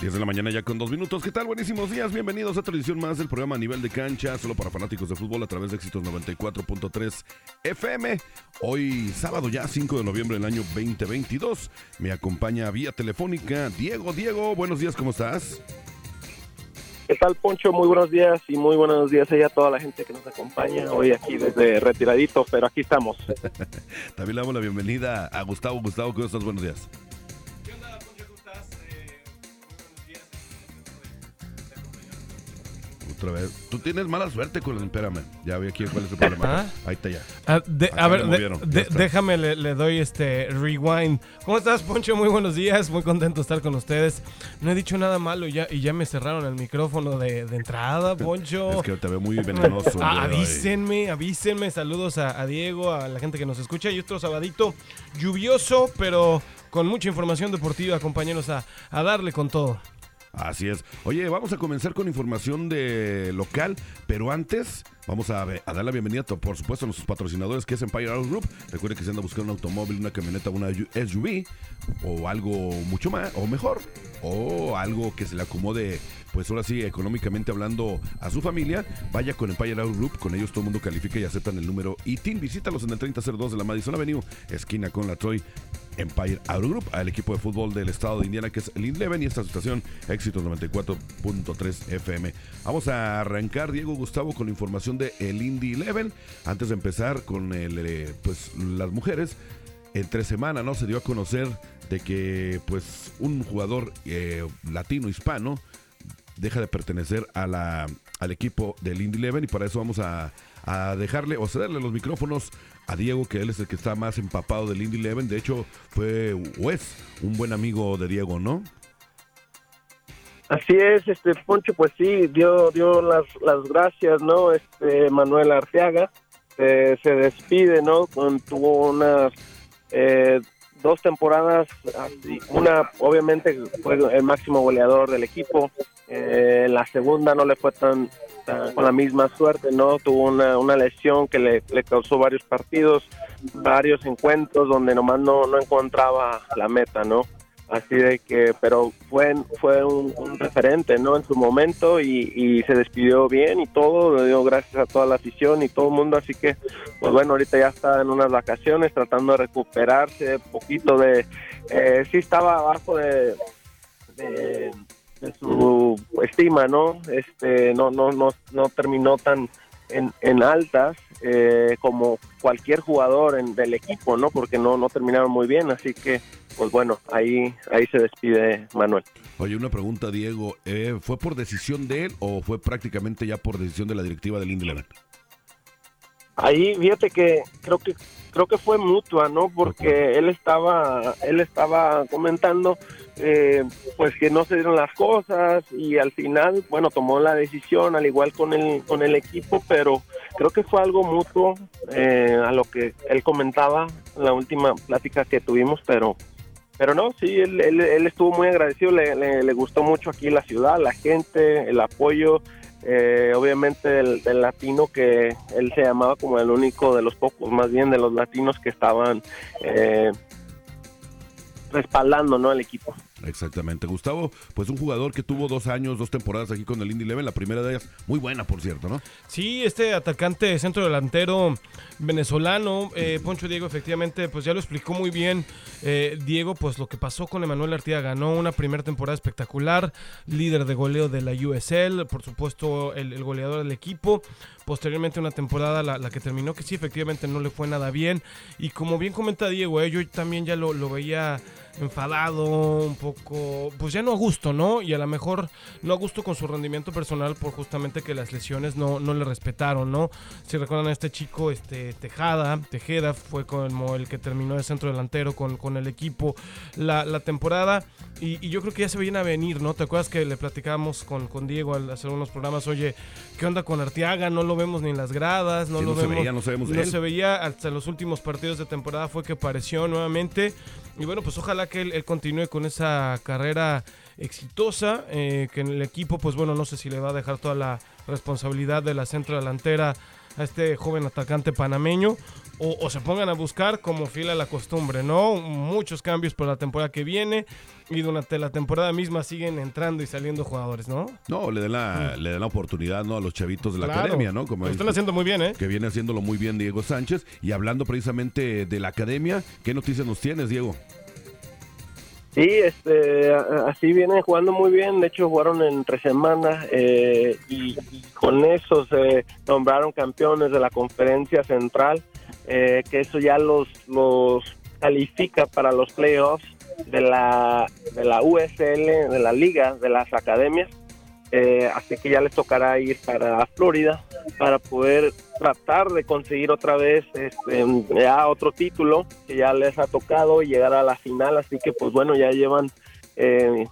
10 de la mañana ya con dos minutos. ¿Qué tal? Buenísimos días. Bienvenidos a otra edición más del programa a nivel de cancha, solo para fanáticos de fútbol a través de éxitos 94.3 FM. Hoy sábado ya 5 de noviembre del año 2022. Me acompaña vía telefónica Diego. Diego, buenos días, ¿cómo estás? ¿Qué tal, Poncho? Muy buenos días y muy buenos días a toda la gente que nos acompaña hoy aquí desde retiradito, pero aquí estamos. También le damos la bienvenida a Gustavo. Gustavo, ¿cómo estás? Buenos días. Otra vez. Tú tienes mala suerte con el espérame. Ya vi aquí cuál es el problema. ¿Ah? Ahí está ya. Ah, de- a ver, de- de- está. déjame, le, le doy este rewind. ¿Cómo estás, Poncho? Muy buenos días, muy contento de estar con ustedes. No he dicho nada malo ya, y ya me cerraron el micrófono de, entrada, Poncho. Es que te veo muy venenoso. Ah, hoy. avísenme, avísenme. Saludos a, a Diego, a la gente que nos escucha. Y otro sabadito lluvioso, pero con mucha información deportiva, compañeros, a, a darle con todo. Así es. Oye, vamos a comenzar con información de local, pero antes vamos a, a dar la bienvenida, por supuesto, a nuestros patrocinadores, que es Empire Auto Group. Recuerde que se anda buscando un automóvil, una camioneta, una SUV, o algo mucho más, o mejor, o algo que se le acomode, pues ahora sí, económicamente hablando, a su familia. Vaya con Empire Auto Group, con ellos todo el mundo califica y aceptan el número ITIN. Visítalos en el 3002 de la Madison Avenue, esquina con la Troy. Empire Auto Group, al equipo de fútbol del estado de Indiana, que es el Eleven, y esta situación, Éxitos 94.3 FM. Vamos a arrancar, Diego Gustavo, con la información de el Indy Eleven. Antes de empezar con el, eh, pues, las mujeres, entre semana, ¿no? Se dio a conocer de que, pues, un jugador eh, latino hispano deja de pertenecer a la, al equipo del Indy Eleven y para eso vamos a, a dejarle o cederle los micrófonos a Diego, que él es el que está más empapado del Indy Eleven. De hecho, fue o es un buen amigo de Diego, ¿no? Así es, este Poncho, pues sí, dio dio las, las gracias, ¿no? Este Manuel Arteaga eh, se despide, ¿no? Con- tuvo unas eh, dos temporadas, una obviamente fue el máximo goleador del equipo, eh, la segunda no le fue tan, tan- con la misma suerte, ¿no? Tuvo una, una lesión que le, le causó varios partidos, varios encuentros donde nomás no, no encontraba la meta, ¿no? Así de que, pero fue, fue un, referente, ¿no? En su momento y, y se despidió bien y todo, le dio gracias a toda la afición y todo el mundo, así que, pues bueno, ahorita ya está en unas vacaciones tratando de recuperarse un poquito de, eh, sí estaba abajo de, de, de su estima, ¿no? Este, no, no, no, no terminó tan en, en altas eh, como cualquier jugador en- del equipo, ¿no? Porque no, no terminaron muy bien, así que, pues bueno, ahí, ahí se despide Manuel. Oye, una pregunta, Diego. eh, ¿Fue por decisión de él o fue prácticamente ya por decisión de la directiva del Indy Eleven? Ahí, fíjate que creo que creo que fue mutua, ¿no? Porque él estaba él estaba comentando eh, pues que no se dieron las cosas y al final, bueno, tomó la decisión al igual con el con el equipo, pero creo que fue algo mutuo eh, a lo que él comentaba en la última plática que tuvimos, pero pero no, sí, él, él, él estuvo muy agradecido, le, le, le gustó mucho aquí la ciudad, la gente, el apoyo, eh, obviamente del, latino que él se llamaba como el único de los pocos, más bien de los latinos que estaban eh, respaldando ¿no? al equipo. Exactamente. Gustavo, pues un jugador que tuvo dos años, dos temporadas aquí con el Indy Eleven. La primera de ellas, muy buena, por cierto, ¿no? Sí, este atacante centro delantero venezolano, eh, Poncho Diego, efectivamente, pues ya lo explicó muy bien. eh, Diego, pues lo que pasó con Emanuel Artiaga, ganó una primera temporada espectacular, líder de goleo de la USL, por supuesto el goleador del equipo. Posteriormente una temporada la, que terminó que sí, efectivamente no le fue nada bien. Y como bien comenta Diego, eh, yo también ya lo, lo veía enfadado, un poco, pues ya no a gusto, ¿no? Y a lo mejor no a gusto con su rendimiento personal por justamente que las lesiones no, no le respetaron, ¿no? Si recuerdan a este chico, este Tejada, Tejeda fue como el que terminó de centro delantero con, con el equipo la, la temporada y, yo creo que ya se veían a venir, ¿no? ¿Te acuerdas que le platicábamos con, con Diego al hacer unos programas? Oye, ¿qué onda con Arteaga? No lo vemos ni en las gradas, no Sí, lo no se vemos. veía, no sabemos de no él. se veía hasta los últimos partidos de temporada fue que apareció nuevamente Y bueno, pues ojalá que él, él continúe con esa carrera exitosa, eh, que en el equipo, pues bueno, no sé si le va a dejar toda la responsabilidad de la centro delantera a este joven atacante panameño o, o se pongan a buscar como fiel a la costumbre, ¿no? Muchos cambios por la temporada que viene y durante la temporada misma siguen entrando y saliendo jugadores, ¿no? No, le den la, le den la oportunidad ¿no? a los chavitos de la Claro. academia, ¿no? Como Lo están dice- haciendo muy bien, ¿eh? que viene haciéndolo muy bien Diego Sánchez. Y hablando precisamente de la academia, ¿qué noticias nos tienes, Diego? Sí, este, así vienen jugando muy bien. De hecho, jugaron en tres semanas eh, y, y con eso se nombraron campeones de la conferencia central, eh, que eso ya los, los califica para los playoffs de la, de la USL, de la liga, de las academias. Eh, así que ya les tocará ir para Florida para poder tratar de conseguir otra vez este, ya otro título que ya les ha tocado y llegar a la final. Así que, pues bueno, ya llevan eh,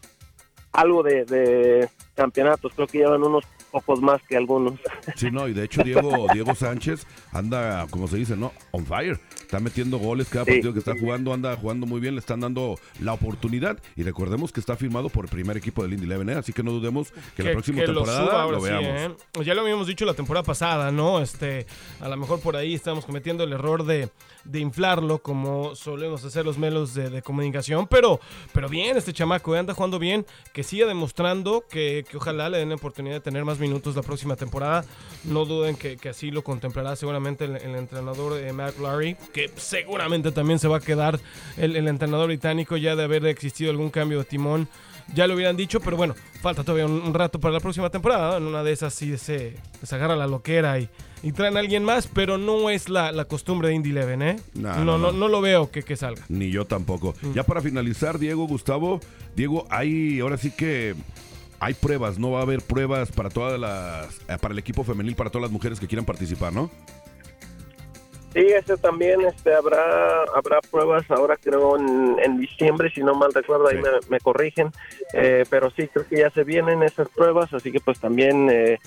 algo de, de campeonatos. Creo que llevan unos pocos más que algunos. Sí, no, y de hecho Diego, Diego Sánchez anda, como se dice, ¿no? On fire. Está metiendo goles cada Sí. partido que está jugando, anda jugando muy bien, le están dando la oportunidad. Y recordemos que está firmado por el primer equipo del Indy Eleven, ¿eh? así que no dudemos que, la próxima que lo temporada suba lo, sí, veamos. ¿eh? Ya lo habíamos dicho la temporada pasada, ¿no? Este, a lo mejor por ahí estamos cometiendo el error de, de inflarlo como solemos hacer los melos de, de comunicación, pero, pero bien, este chamaco ¿eh? anda jugando bien, que siga demostrando que, que ojalá le den la oportunidad de tener más minutos la próxima temporada. No duden que, que así lo contemplará seguramente el, el entrenador eh, Matt Larry, que seguramente también se va a quedar el, el entrenador británico ya de haber existido algún cambio de timón ya lo hubieran dicho, pero bueno, falta todavía un, un rato para la próxima temporada. En una de esas sí se, se agarra la loquera y, y traen a alguien más, pero no es la, la costumbre de Indy Eleven, ¿eh? No, No, no, no, no. no lo veo que, que salga. Ni yo tampoco. Mm. Ya para finalizar, Diego, Gustavo, Diego, hay ahora sí que hay pruebas, no va a haber pruebas para todas las, eh, para el equipo femenil, para todas las mujeres que quieran participar, ¿no? Sí, ese también este, habrá habrá pruebas ahora creo en, en diciembre, si no mal recuerdo, ahí me, me corrigen, Eh, pero sí, creo que ya se vienen esas pruebas, así que pues también, eh,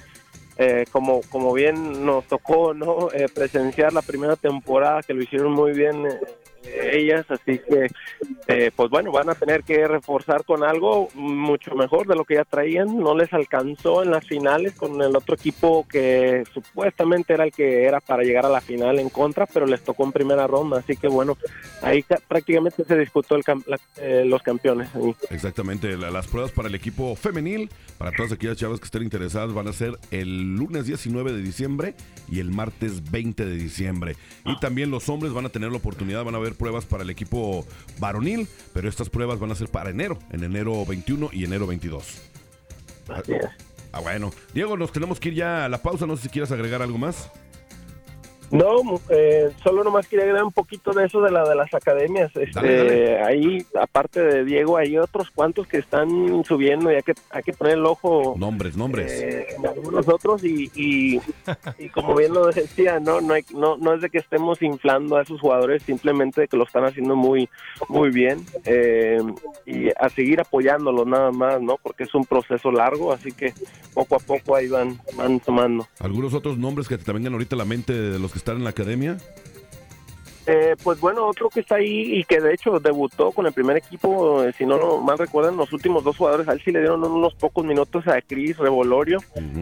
eh, como, como bien nos tocó no Eh, presenciar la primera temporada, que lo hicieron muy bien ellas, así que eh, pues bueno, van a tener que reforzar con algo mucho mejor de lo que ya traían, no les alcanzó en las finales con el otro equipo que supuestamente era el que era para llegar a la final en contra, pero les tocó en primera ronda, así que bueno, ahí ca- prácticamente se disputó el cam- la- eh, los campeones. ahí. Exactamente, la- las pruebas para el equipo femenil, para todas aquellas chavas que estén interesadas, van a ser el lunes 19 de diciembre y el martes 20 de diciembre. Y también los hombres van a tener la oportunidad, van a haber pruebas para el equipo varonil, pero estas pruebas van a ser para enero, en enero 21 y enero 22. Así es. Ah, bueno. Diego, nos tenemos que ir ya a la pausa, no sé si quieras agregar algo más. No, eh, solo nomás quería agregar un poquito de eso de la de las academias. Este, Dale, dale. Ahí, aparte de Diego, hay otros cuantos que están subiendo y hay que, hay que poner el ojo Nombres, nombres. eh, en algunos otros y, y, y como bien lo decía, no no, hay- no no es de que estemos inflando a esos jugadores, simplemente que lo están haciendo muy muy bien eh, y a seguir apoyándolos nada más, ¿no? Porque es un proceso largo, así que poco a poco ahí van van tomando. ¿Algunos otros nombres que te vengan ahorita a la mente de los que están en la academia? Eh, pues bueno, otro que está ahí y que de hecho debutó con el primer equipo, eh, si no lo mal recuerdan, los últimos dos jugadores, a él sí le dieron unos pocos minutos a Cris Revolorio,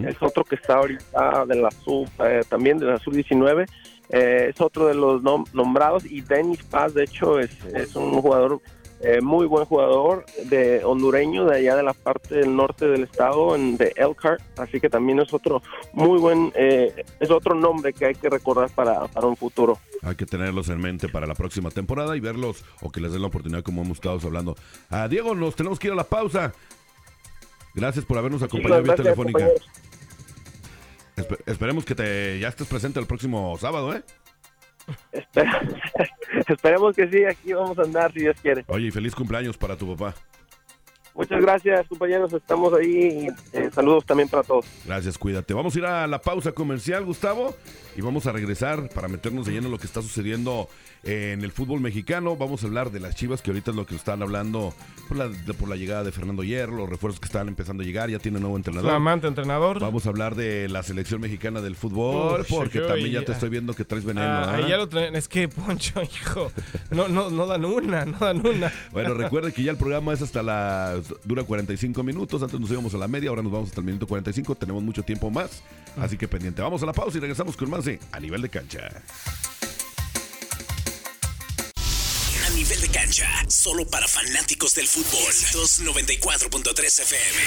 es otro que está ahorita de la sub, eh, también de la sub 19, eh, es otro de los nom- nombrados y Denis Paz, de hecho, es, es un jugador eh, muy buen jugador de hondureño de allá de la parte del norte del estado, en, de Elkhart, así que también es otro muy buen, eh, es otro nombre que hay que recordar para, para un futuro. Hay que tenerlos en mente para la próxima temporada y verlos o que les den la oportunidad como hemos estado hablando. Ah, Diego, nos tenemos que ir a la pausa. Gracias por habernos acompañado vía Gracias, telefónica. Espe- esperemos que te ya estés presente el próximo sábado, ¿eh? Esperemos que sí, aquí vamos a andar si Dios quiere. Oye, y feliz cumpleaños para tu papá. Muchas gracias, compañeros. Estamos ahí. Eh, saludos también para todos. Gracias, cuídate. Vamos a ir a la pausa comercial, Gustavo, y vamos a regresar para meternos de lleno en lo que está sucediendo en el fútbol mexicano. Vamos a hablar de las Chivas, que ahorita es lo que están hablando por la, de- por la llegada de Fernando Hierro, los refuerzos que están empezando a llegar, ya tiene nuevo entrenador. Flamante entrenador. Vamos a hablar de la selección mexicana del fútbol, Uy, porque también ya te estoy viendo que traes veneno. Ah, ahí ya lo traen. Es que, Poncho, hijo, no, no, no dan una, no dan una. Bueno, recuerden que ya el programa es hasta las. Dura 45 minutos. Antes nos íbamos a la media, ahora nos vamos hasta el minuto 45. Tenemos mucho tiempo más. Así que pendiente. Vamos a la pausa y regresamos con más de A Nivel de Cancha. A nivel de cancha, solo para fanáticos del fútbol. 294.3 FM.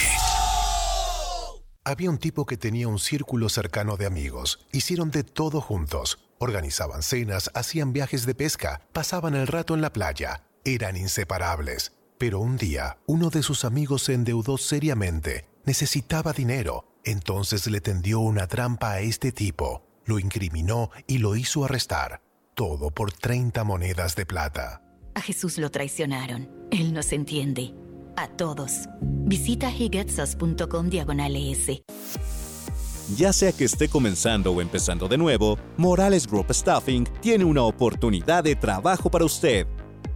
Había un tipo que tenía un círculo cercano de amigos. Hicieron de todo juntos. Organizaban cenas, hacían viajes de pesca, pasaban el rato en la playa. Eran inseparables. Pero un día, uno de sus amigos se endeudó seriamente. Necesitaba dinero. Entonces le tendió una trampa a este tipo. Lo incriminó y lo hizo arrestar. Todo por 30 monedas de plata. A Jesús lo traicionaron. Él nos entiende. A todos. Visita higetsos.com diagonal ES. Ya sea que esté comenzando o empezando de nuevo, Morales Group Staffing tiene una oportunidad de trabajo para usted.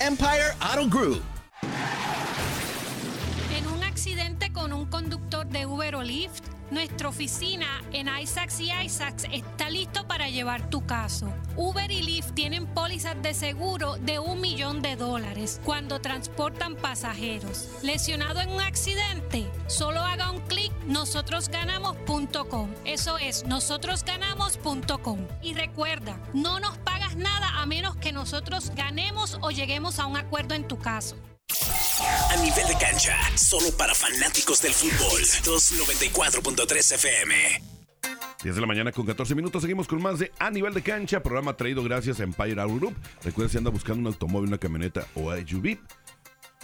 Empire Auto Group. En un accidente con un conductor de Uber o Lyft, nuestra oficina en Isaacs y Isaacs está listo para llevar tu caso. Uber y Lyft tienen pólizas de seguro de un millón de dólares cuando transportan pasajeros. Lesionado en un accidente, solo haga un clic nosotrosganamos.com. Eso es nosotrosganamos.com. Y recuerda, no nos pagas nada a menos que nosotros ganemos o lleguemos a un acuerdo en tu caso. A nivel de cancha, solo para fanáticos del fútbol. 294.3 FM. 10 de la mañana con 14 minutos. Seguimos con más de A Nivel de Cancha, programa traído gracias a Empire Auto Group. Recuerda si anda buscando un automóvil, una camioneta o SUV.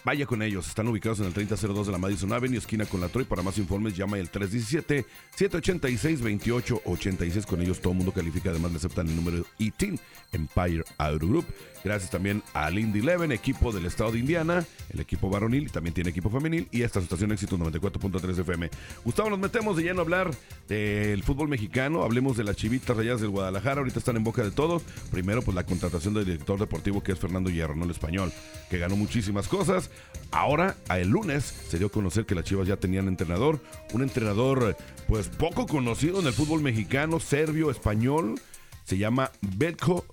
Vaya con ellos, están ubicados en el 3002 de la Madison Avenue, esquina con la Troy. Para más informes, llama el 317-786-2886. Con ellos todo el mundo califica, además le aceptan el número ITIN, Empire Auto Group. Gracias también a Lindy Eleven, equipo del estado de Indiana, el equipo varonil y también tiene equipo femenil. Y esta estación Éxito 94.3 FM. Gustavo, nos metemos de lleno a hablar del fútbol mexicano. Hablemos de las chivitas rayadas del Guadalajara. Ahorita están en boca de todos. Primero, pues la contratación del director deportivo que es Fernando Hierro, no el español, que ganó muchísimas cosas. Ahora, el lunes, se dio a conocer que las chivas ya tenían entrenador. Un entrenador, pues poco conocido en el fútbol mexicano, serbio, español. Se llama Belko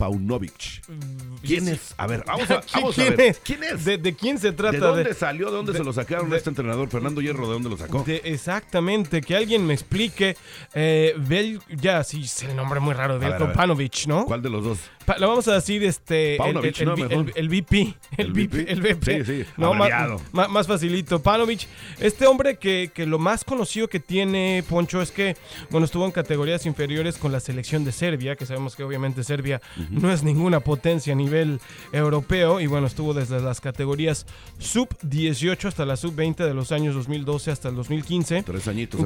Paunovic. ¿Quién es? A ver, vamos a, ¿Quién- vamos a quién ver. es? ¿Quién es? ¿De, de quién se trata? ¿De dónde salió? ¿De dónde de- se lo sacaron de- a este entrenador? Fernando Hierro, ¿de dónde lo sacó? De- exactamente, que alguien me explique. Eh, Vel, ya, sí, es el nombre muy raro, ver. Panovic, ¿no? ¿Cuál de los dos? Pa- lo vamos a decir este el, Paunovic, el, el, ¿no? vi- Mejor. el- el VP el, ¿El VP el VP Sí, sí, no, ma- más facilito Panovic este hombre que, que lo más conocido que tiene Poncho es que bueno estuvo en categorías inferiores con la selección de Serbia que sabemos que obviamente Serbia no es ninguna potencia a nivel europeo y bueno estuvo desde las categorías sub 18 hasta la sub 20 de los años 2012 hasta el 2015 Tres añitos.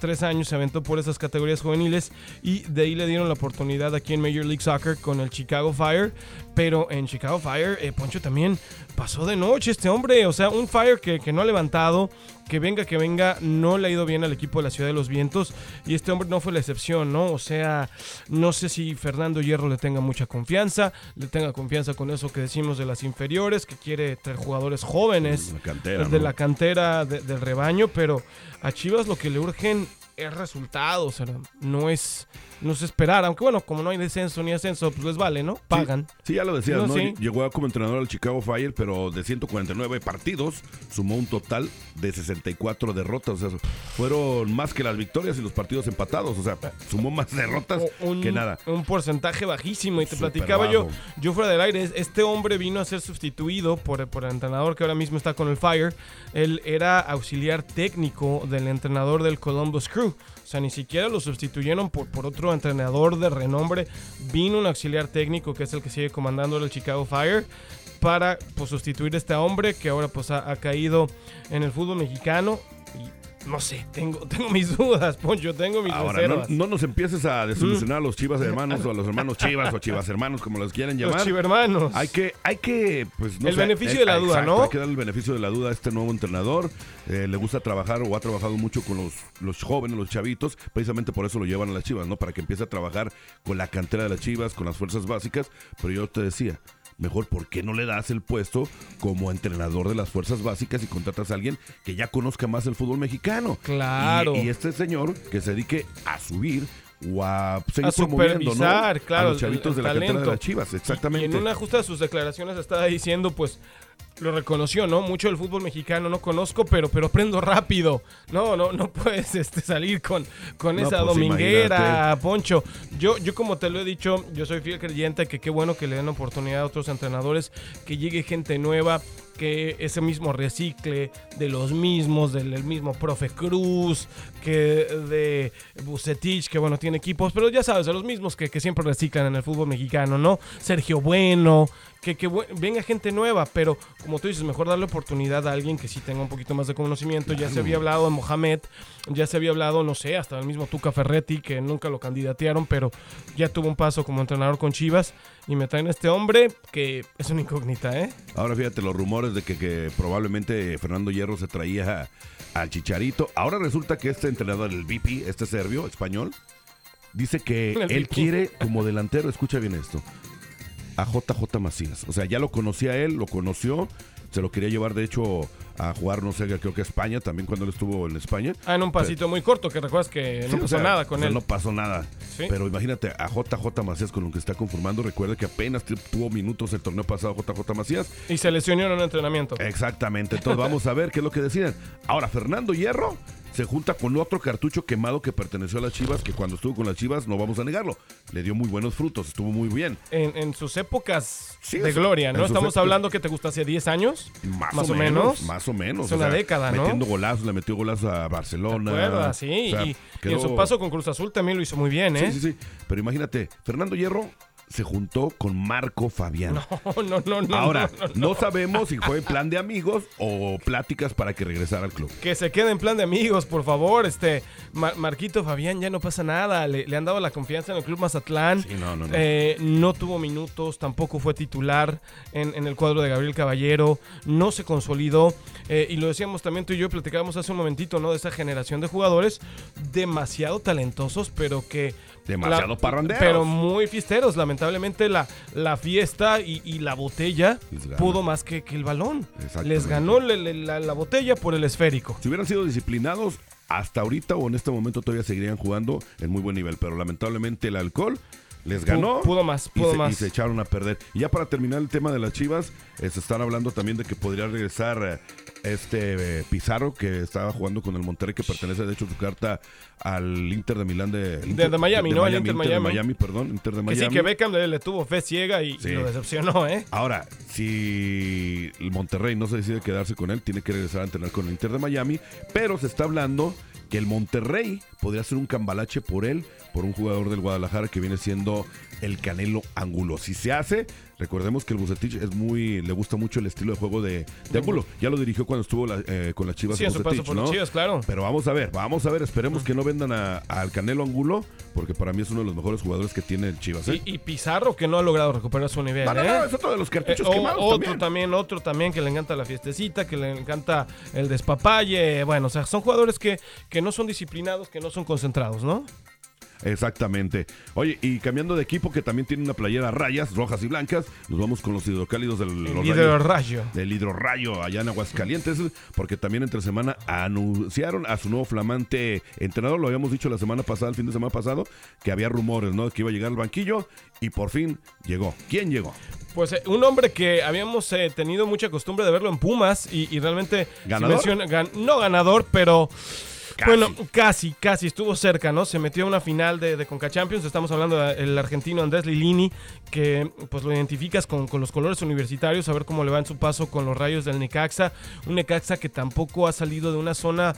tres años se aventó por esas categorías juveniles y de ahí le dieron la oportunidad aquí en Major League Soccer con el Chicago Fire. Pero en Chicago Fire, eh, Poncho también pasó de noche este hombre. O sea, un Fire que, que no ha levantado, que venga, que venga, no le ha ido bien al equipo de la Ciudad de los Vientos. Y este hombre no fue la excepción, ¿no? O sea, no sé si Fernando Hierro le tenga mucha confianza, le tenga confianza con eso que decimos de las inferiores, que quiere traer jugadores jóvenes La cantera, de ¿no? la cantera de- del rebaño, pero a Chivas lo que le urgen es resultados, o sea, no es, no es esperar, aunque bueno, como no hay descenso ni ascenso, pues les vale, ¿no? Pagan. Sí, ya lo decías, No, ¿no? sí. Llegó como entrenador al Chicago Fire, pero de 149 partidos sumó un total de 64 derrotas. O sea, fueron más que las victorias y los partidos empatados. O sea, sumó más derrotas un, que nada. un porcentaje bajísimo. Y te platicaba yo, yo fuera del aire, este hombre vino a ser sustituido por, por el entrenador que ahora mismo está con el Fire. Él era auxiliar técnico del entrenador del Columbus Crew. O sea, ni siquiera lo sustituyeron por, por otro entrenador de renombre. Vino un auxiliar técnico que es el que sigue comandando el Chicago Fire para pues, sustituir a este hombre que ahora pues ha, ha caído en el fútbol mexicano. No sé, tengo, tengo mis dudas, Poncho, tengo mis Ahora, no, no nos empieces a desilusionar a los chivas hermanos o a los hermanos chivas o chivas hermanos, como los quieran llamar. Los chivermanos. Hay que, hay que, pues, no El sé, beneficio eh, de la duda, exacto, ¿no? Hay que darle el beneficio de la duda a este nuevo entrenador. Eh, le gusta trabajar o ha trabajado mucho con los, los jóvenes, los chavitos. Precisamente por eso lo llevan a las chivas, ¿no? Para que empiece a trabajar con la cantera de las chivas, con las fuerzas básicas. Pero yo te decía, mejor, ¿por qué no le das el puesto como entrenador de las fuerzas básicas y contratas a alguien que ya conozca más el fútbol mexicano? Claro. Y, y este señor que se dedique a subir o a seguir a supervisar, claro, a los chavitos el- de la el cantera de talento. las chivas, exactamente. Y en una justa de sus declaraciones estaba diciendo, pues, lo reconoció, ¿no? Mucho del fútbol mexicano no conozco, pero, pero aprendo rápido. No, no, no puedes este, salir con, con No, esa pues, dominguera, imagínate. Poncho. Yo, yo, como te lo he dicho, yo soy fiel creyente que qué bueno que le den oportunidad a otros entrenadores, que llegue gente nueva, que ese mismo recicle de los mismos, del el mismo profe Cruz, que de Bucetich, que bueno, tiene equipos, pero ya sabes, de los mismos que, que siempre reciclan en el fútbol mexicano, ¿no? Sergio Bueno, que, que venga gente nueva, pero como tú dices, mejor darle oportunidad a alguien que sí tenga un poquito más de conocimiento. Ya se había hablado de Mohamed, ya se había hablado, no sé, hasta el mismo Tuca Ferretti, que nunca lo candidatearon, pero ya tuvo un paso como entrenador con Chivas. Y me traen a este hombre que es una incógnita, ¿eh? Ahora fíjate los rumores de que, que probablemente Fernando Hierro se traía a- al Chicharito. Ahora resulta que este entrenador, el VP, este serbio, español, dice que El él VP. quiere como delantero, escucha bien esto, a JJ Macías. O sea, ya lo conocía él, lo conoció, se lo quería llevar de hecho a jugar, no sé, creo que a España, también cuando él estuvo en España. Ah, en un pasito muy corto, que recuerdas que Sí, no o pasó sea, nada con o sea, él. No pasó nada. Sí. Pero imagínate a JJ Macías con lo que está conformando. Recuerda que apenas tu- tuvo minutos el torneo pasado JJ Macías. Y se lesionó en un entrenamiento. Exactamente. Entonces vamos a ver qué es lo que deciden. Ahora, Fernando Hierro se junta con otro cartucho quemado que perteneció a las Chivas, que cuando estuvo con las Chivas, no vamos a negarlo, le dio muy buenos frutos, estuvo muy bien. En, en sus épocas Sí, de gloria, ¿no? Estamos hablando que te gusta hace 10 años. Más, o, menos, Más o menos. Es una década, ¿no? Metiendo golazos, le metió golazos a Barcelona. Sí. O sea, y, y en su paso con Cruz Azul también lo hizo muy bien, ¿eh? Sí, sí, sí. Pero imagínate, Fernando Hierro se juntó con Marco Fabián. No, no, no, no. Ahora, no, no, no sabemos si fue plan de amigos o pláticas para que regresara al club. Que se quede en plan de amigos, por favor. Este Mar- Marquito Fabián ya no pasa nada. Le, le han dado la confianza en el Club Mazatlán. Sí, no, no, no. Eh, no tuvo minutos, tampoco fue titular en, en el cuadro de Gabriel Caballero. No se consolidó. Eh, y lo decíamos también tú y yo, platicábamos hace un momentito, ¿no? De esa generación de jugadores demasiado talentosos, pero que. Demasiado parranderos. Pero muy fiesteros. Lamentablemente la, la fiesta y, y la botella pudo más que, que el balón. Les ganó le- le- la, la botella por el esférico. Si hubieran sido disciplinados, hasta ahorita o en este momento todavía seguirían jugando en muy buen nivel. Pero lamentablemente el alcohol les ganó. Pudo más, y pudo se, más. y se echaron a perder. Y ya para terminar el tema de las Chivas, eh, se están hablando también de que podría regresar eh, este eh, Pizarro, que estaba jugando con el Monterrey, que pertenece de hecho su carta al Inter de Milán de, de Miami, ¿no? El Inter de Miami. Miami, perdón, Inter de Que Miami. sí, que Beckham le, le tuvo fe ciega y, y lo decepcionó, ¿eh? Ahora, si el Monterrey no se decide quedarse con él, tiene que regresar a entrenar con el Inter de Miami, pero se está hablando que el Monterrey podría hacer un cambalache por él, por un jugador del Guadalajara que viene siendo el Canelo Angulo. Si se hace, recordemos que el Bucetich es muy, le gusta mucho el estilo de juego de, de Angulo. Ya lo dirigió cuando estuvo la- eh, con las Chivas. Sí, paso por ¿no? las Chivas, claro. Pero vamos a ver, vamos a ver, esperemos que no vendan a- al Canelo Angulo, porque para mí es uno de los mejores jugadores que tiene el Chivas. ¿eh? Y, y Pizarro que no ha logrado recuperar su nivel, No, no, ¿eh? no, es otro de los cartuchos o- quemados Otro también. también. otro también que le encanta la fiestecita, que le encanta el despapalle. Bueno, o sea, son jugadores que, que no son disciplinados, que no son concentrados, ¿no? Exactamente. Oye, y cambiando de equipo, que también tiene una playera a rayas, rojas y blancas, nos vamos con los hidrocálidos del los hidrorrayo. rayos- del hidrorrayo allá en Aguascalientes, porque también entre semana anunciaron a su nuevo flamante entrenador, lo habíamos dicho la semana pasada, el fin de semana pasado, que había rumores, ¿no? Que iba a llegar al banquillo y por fin llegó. ¿Quién llegó? Pues eh, un hombre que habíamos eh, tenido mucha costumbre de verlo en Pumas y, y realmente... si ¿Ganador? menciona- gan- no ganador, pero... Bueno, casi, casi, estuvo cerca, ¿no? Se metió a una final de, de Conca Champions. Estamos hablando del argentino Andrés Lilini, que pues lo identificas con, con los colores universitarios, a ver cómo le va en su paso con los rayos del Necaxa. Un Necaxa que tampoco ha salido de una zona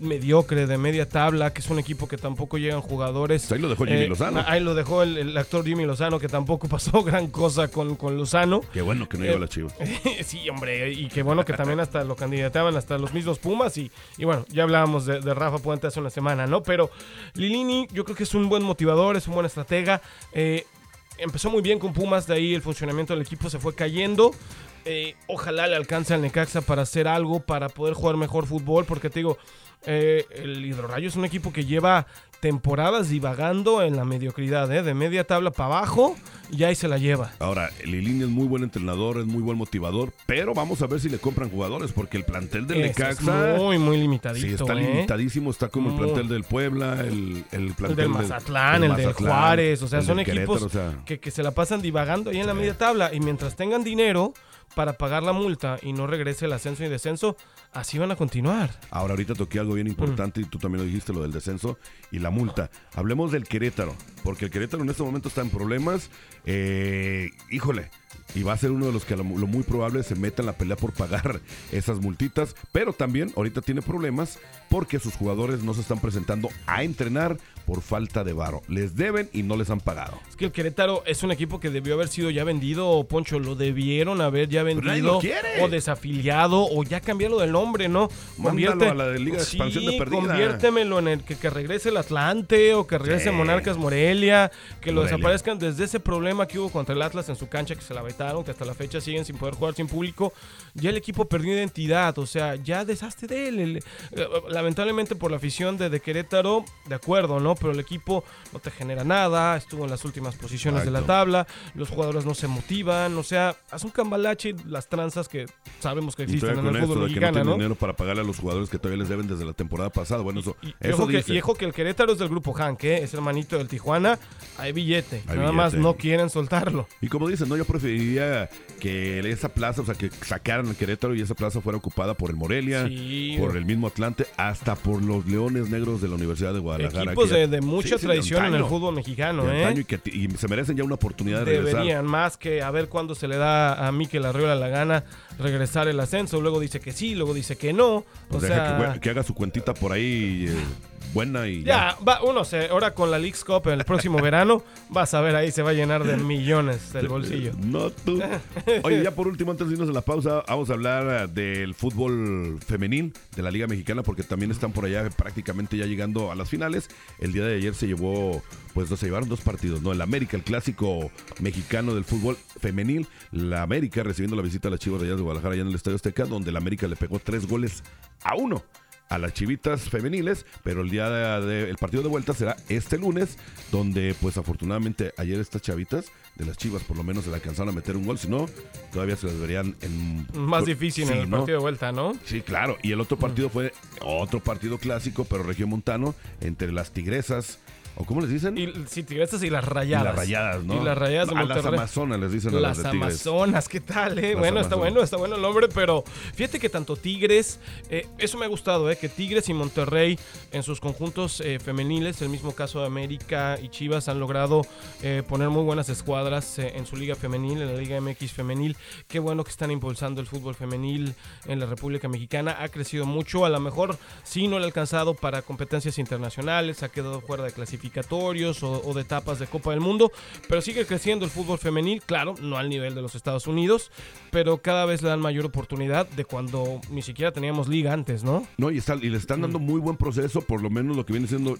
mediocre, de media tabla, que es un equipo que tampoco llegan jugadores. Pues ahí lo dejó Jimmy Eh, Lozano. Ahí lo dejó el, el actor Jimmy Lozano, que tampoco pasó gran cosa con, con Lozano. Qué bueno que no Eh, llegó la Chivas. sí, hombre, y qué bueno que también hasta lo candidataban hasta los mismos Pumas y, y bueno, ya hablábamos de, de Rafa Puente hace una semana, ¿no? Pero Lilini yo creo que es un buen motivador, es un buen estratega. eh, empezó muy bien con Pumas, de ahí el funcionamiento del equipo se fue cayendo. Eh, ojalá le alcance al Necaxa para hacer algo, para poder jugar mejor fútbol, porque te digo, eh, el Hidrorayo es un equipo que lleva temporadas divagando en la mediocridad, ¿eh? de media tabla para abajo, y ahí se la lleva. Ahora, Lilini es muy buen entrenador, es muy buen motivador, pero vamos a ver si le compran jugadores, porque el plantel del Ese es Necaxa... muy, muy limitadito. Sí, está ¿eh? limitadísimo, está como el Muy. plantel del Puebla, el, el plantel El del de- Mazatlán, del el del Mazatlán, Juárez, o sea, son equipos Querétaro, o sea, que, que se la pasan divagando ahí en la media tabla y mientras tengan dinero para pagar la multa y no regrese el ascenso y descenso, así van a continuar. Ahora, ahorita toqué algo bien importante y tú también lo dijiste, lo del descenso y la multa. Hablemos del Querétaro, porque el Querétaro en este momento está en problemas. Eh, híjole, y va a ser uno de los que lo muy probable se meta en la pelea por pagar esas multitas, pero también ahorita tiene problemas porque sus jugadores no se están presentando a entrenar por falta de varo. Les deben y no les han pagado. Es que el Querétaro es un equipo que debió haber sido ya vendido, Poncho, lo debieron haber ya vendido o desafiliado o ya cambiarlo del nombre, ¿no? Mándalo a la de Liga de Sí, Expansión de perdida. conviértemelo en el que, que regrese el Atlante o que regrese Sí. Monarcas Morelia, que lo Morelia. desaparezcan desde ese problema que hubo contra el Atlas en su cancha que se la vetaron, que hasta la fecha siguen sin poder jugar sin público. Ya el equipo perdió identidad, o sea, ya deshazte de él. El- eh, lamentablemente por la afición de, de Querétaro, de acuerdo, ¿no? Pero el equipo no te genera nada, estuvo en las últimas posiciones de la tabla, los jugadores no se motivan, o sea, haz un cambalache y las tranzas que sabemos que Y existen en con el esto fútbol de que no mexicano, ¿no? dinero para pagarle a los jugadores que todavía les deben desde la temporada pasada. Bueno, eso, Y eso ojo, que, dice. y ojo que el Querétaro es del grupo Hank, ¿eh? es hermanito del Tijuana, hay billete, Hay nada más no quieren soltarlo. Y como dicen, no, yo preferiría que esa plaza, o sea, que sacaran el Querétaro y esa plaza fuera ocupada por el Morelia, Sí. por el mismo Atlante, hasta por los Leones Negros de la Universidad de Guadalajara. Equipos que de, mucha Sí, de en el fútbol mexicano, ¿eh? y, que, y se merecen ya una oportunidad de regresar. Deberían más que a ver cuándo se le da a Mikel Arriola la gana regresar el ascenso. Luego dice que sí, luego dice que no. O Pues deja sea, que haga su cuentita por ahí eh, buena y ya. ya, va, uno se, ahora con la League's Cup el próximo verano, vas a ver ahí se va a llenar de millones el bolsillo. No tú. Oye, ya por último, antes de irnos a la pausa, vamos a hablar eh, del fútbol femenil de la Liga Mexicana, porque también están por allá prácticamente ya llegando a las finales. El día de ayer se llevó, pues se llevaron dos partidos, ¿no? El América, el clásico mexicano del fútbol femenil. La América recibiendo la visita a las Chivas Rayadas de Guadalajara allá en el Estadio Azteca, donde la América le pegó tres goles a uno a las chivitas femeniles, pero el día de, de- el partido de vuelta será este lunes, donde pues afortunadamente ayer estas chavitas de las chivas por lo menos se le alcanzaron a meter un gol, si no, todavía se las verían en... Más difícil Sí, en el ¿no? partido de vuelta, ¿no? Sí, claro, y el otro partido fue otro partido clásico, pero regiomontano, entre las tigresas ¿O cómo les dicen? Y, sí, tigresas y las rayadas. Y las rayadas, ¿no? Y las rayadas de A Monterrey. las amazonas les dicen a las Las de Tigres. Amazonas, ¿qué tal, eh? Las bueno, está bueno, está bueno el nombre, pero fíjate que tanto Tigres, eh, eso me ha gustado, eh, que Tigres y Monterrey en sus conjuntos eh, femeniles, el mismo caso de América y Chivas, han logrado eh, poner muy buenas escuadras en su liga femenil, en la Liga MX femenil. Qué bueno que están impulsando el fútbol femenil en la República Mexicana. Ha crecido mucho, a lo mejor sí no le ha alcanzado para competencias internacionales, ha quedado fuera de clasificatorios o, o de etapas de Copa del Mundo, pero sigue creciendo el fútbol femenil, claro, no al nivel de los Estados Unidos, pero cada vez le dan mayor oportunidad de cuando ni siquiera teníamos liga antes, ¿no? No, y, está- y le están dando muy buen proceso, por lo menos lo que viene siendo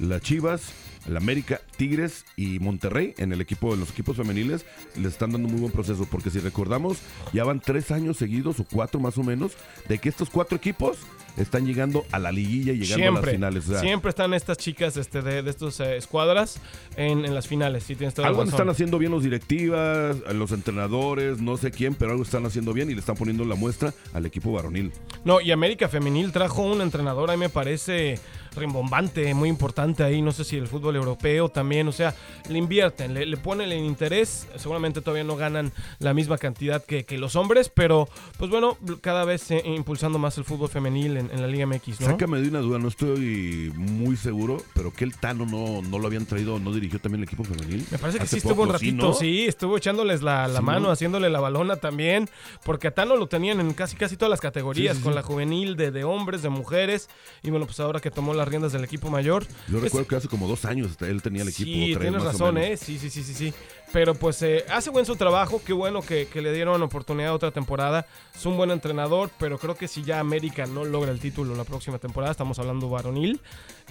las Chivas, la América, Tigres y Monterrey en el equipo, en los equipos femeniles, le están dando muy buen proceso, porque si recordamos, ya van tres años seguidos o cuatro más o menos, de que estos cuatro equipos están llegando a la liguilla y llegando a Siempre, las finales. O sea, siempre están estas chicas este, de, de estos eh, escuadras en, en las finales, si tienes toda algo están haciendo bien los directivas, los entrenadores, no sé quién, pero algo están haciendo bien y le están poniendo la muestra al equipo varonil. No, y América Femenil trajo un entrenador, ahí me parece rimbombante, muy importante ahí, no sé si el fútbol europeo también, o sea, le invierten, le, le ponen el interés, seguramente todavía no ganan la misma cantidad que, que los hombres, pero pues bueno, cada vez eh, impulsando más el fútbol femenil en, en la Liga MX, ¿no? Sácame de una duda, no estoy muy seguro, pero que el Tano no, no lo habían traído, no dirigió también el equipo femenil. Me parece que Hace sí estuvo un ratito, ¿no? sí, estuvo echándoles la, la Sí, mano, ¿no? haciéndole la balona también, porque a Tano lo tenían en casi casi todas las categorías, Sí, con la juvenil de, de hombres, de mujeres, y bueno, pues ahora que tomó las riendas del equipo mayor. Yo es- recuerdo que hace como dos años él tenía el equipo. Sí, tres, tienes razón. ¿eh? Sí, sí, sí, sí, sí. Pero pues eh, hace buen su trabajo, qué bueno que, que le dieron oportunidad a otra temporada. Es un buen entrenador, pero creo que si ya América no logra el título la próxima temporada, estamos hablando varonil,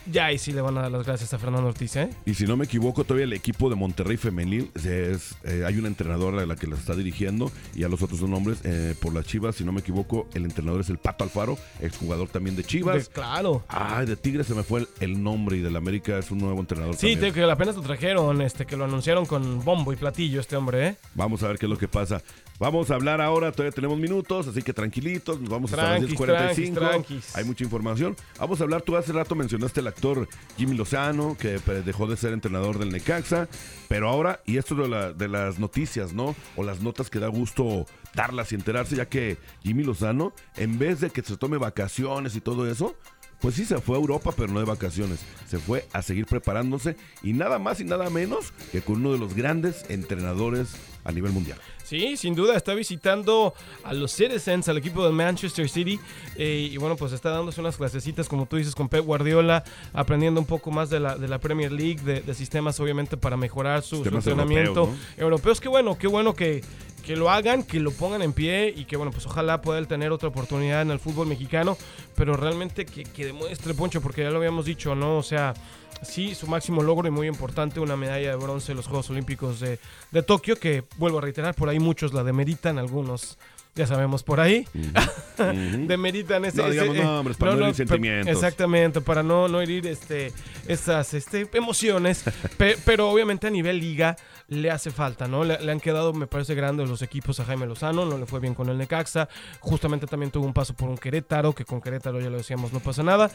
ya ahí sí le van a dar las gracias a Fernando Ortiz, ¿eh? Y si no me equivoco, todavía el equipo de Monterrey femenil es, eh, hay una entrenadora a la que la está dirigiendo y a los otros dos nombres eh, por las Chivas, si no me equivoco, el entrenador es el Pato Alfaro, exjugador también de Chivas. De- claro. Ay, de Tigres se me fue el, el nombre y del América es un nuevo entrenador. Sí, también. que apenas lo trajeron, este, que lo anunciaron con bombo y platillo este hombre, ¿eh? Vamos a ver qué es lo que pasa. Vamos a hablar ahora, todavía tenemos minutos, así que tranquilitos, nos vamos hasta las Tranquis, 10.45. tranquis, tranquis. Hay mucha información. Vamos a hablar, tú hace rato mencionaste el actor Jimmy Lozano, que pues, dejó de ser entrenador del Necaxa, pero ahora, y esto de, la- de las noticias, ¿no? O las notas que da gusto darlas y enterarse, ya que Jimmy Lozano, en vez de que se tome vacaciones y todo eso, pues sí, se fue a Europa, pero no de vacaciones. Se fue a seguir preparándose y nada más y nada menos que con uno de los grandes entrenadores a nivel mundial. Sí, sin duda está visitando a los Citizens, al equipo del Manchester City. eh, y bueno, pues está dándose unas clasecitas, como tú dices, con Pep Guardiola, aprendiendo un poco más de la, de la Premier League, de, de sistemas obviamente para mejorar su, su entrenamiento. europeos, Europeos, qué bueno, qué bueno que, que lo hagan, que lo pongan en pie y que bueno, pues ojalá pueda él tener otra oportunidad en el fútbol mexicano, pero realmente que, que demuestre, Poncho, porque ya lo habíamos dicho, ¿no? O sea, sí, su máximo logro y muy importante, una medalla de bronce en los Juegos Olímpicos de, de Tokio, que vuelvo a reiterar, por ahí muchos la demeritan, algunos ya sabemos por ahí, demeritan ese... No digamos eh, nombres, para no pe- sentimientos. Exactamente, para no, no herir este, esas este, emociones, pe- pero obviamente a nivel liga le hace falta, ¿no? Le, le han quedado, me parece, grandes los equipos a Jaime Lozano, no le fue bien con el Necaxa, justamente también tuvo un paso por un Querétaro, que con Querétaro ya lo decíamos, no pasa nada.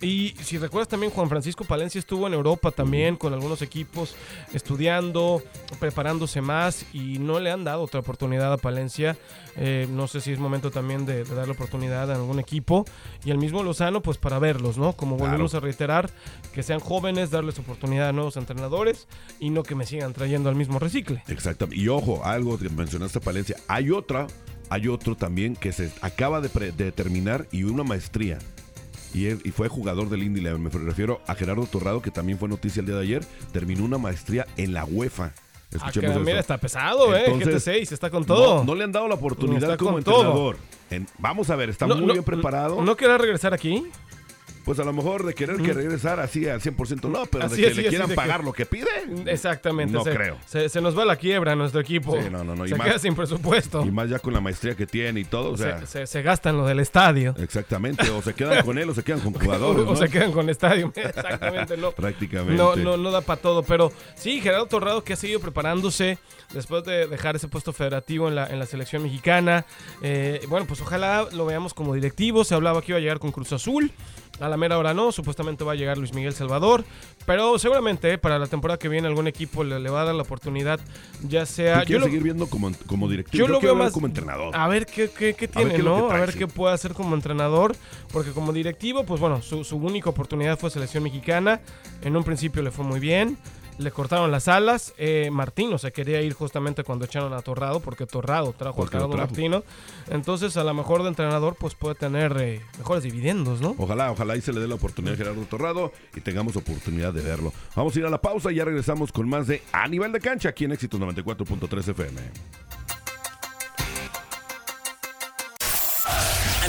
Y si recuerdas también, Juan Francisco Palencia estuvo en Europa también con algunos equipos estudiando, preparándose más y no le han dado otra oportunidad a Palencia. Eh, no sé si es momento también de, de darle oportunidad a algún equipo. Y el mismo Lozano, pues para verlos, ¿no? Como volvemos a reiterar, que sean jóvenes, darles oportunidad a nuevos entrenadores y no que me sigan trayendo al mismo recicle. Exactamente. Y ojo, algo que mencionaste Palencia. Hay otra, hay otro también que se acaba de, pre- de terminar y una maestría. Y, él- y fue jugador del Indy. Me refiero a Gerardo Torrado, que también fue noticia el día de ayer. Terminó una maestría en la UEFA. Ah, Escuchemos que, mira, está pesado, ¿eh? Entonces, GT6, está con todo. No, no le han dado la oportunidad como entrenador. En- vamos a ver, está No, muy bien preparado. ¿No querrá regresar aquí? Pues a lo mejor de querer que regresar así al 100% no, pero Así, de que le quieran que- pagar lo que pide. Exactamente. No se, creo. Se, se nos va la quiebra nuestro equipo. Sí, no, no, no, y Se más- queda sin presupuesto. Y más ya con la maestría que tiene y todo, o se, sea, se, se gastan lo del estadio. exactamente, o se quedan con él o se quedan con jugadores, o se quedan con estadio. Exactamente, no. Prácticamente. No, no, no da para todo, pero sí, Gerardo Torrado que ha seguido preparándose después de dejar ese puesto federativo en la, en la selección mexicana. Eh, bueno, pues ojalá lo veamos como directivo. Se hablaba que iba a llegar con Cruz Azul. A la mera hora no, supuestamente va a llegar Luis Miguel Salvador, pero seguramente eh, para la temporada que viene algún equipo le, le va a dar la oportunidad, ya sea... ¿Tú quieres lo- seguir viendo como, como directivo? yo lo veo más como entrenador. A ver qué, qué, qué A ver tiene, qué ¿no? a ver sí. qué puede hacer como entrenador. Porque como directivo, pues bueno, su, su única oportunidad fue selección mexicana. En un principio le fue muy bien. Le cortaron las alas. Eh, Martino se quería ir justamente cuando echaron a Torrado, porque Torrado trajo Porque a trajo. Martino. Entonces, a lo mejor de entrenador, pues puede tener eh, mejores dividendos, ¿no? Ojalá, ojalá y se le dé la oportunidad a Gerardo Torrado y tengamos oportunidad de verlo. Vamos a ir a la pausa y ya regresamos con más de A Nivel de Cancha aquí en Éxitos 94.3 FM.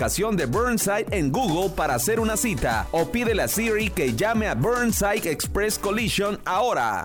de Burnside en Google para hacer una cita o pídele a Siri que llame a Burnside Express Collision ahora.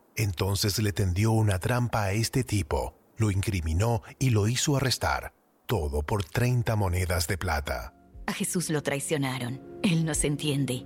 Entonces le tendió una trampa a este tipo. Lo incriminó y lo hizo arrestar. Todo por 30 monedas de plata. A Jesús lo traicionaron. Él nos entiende.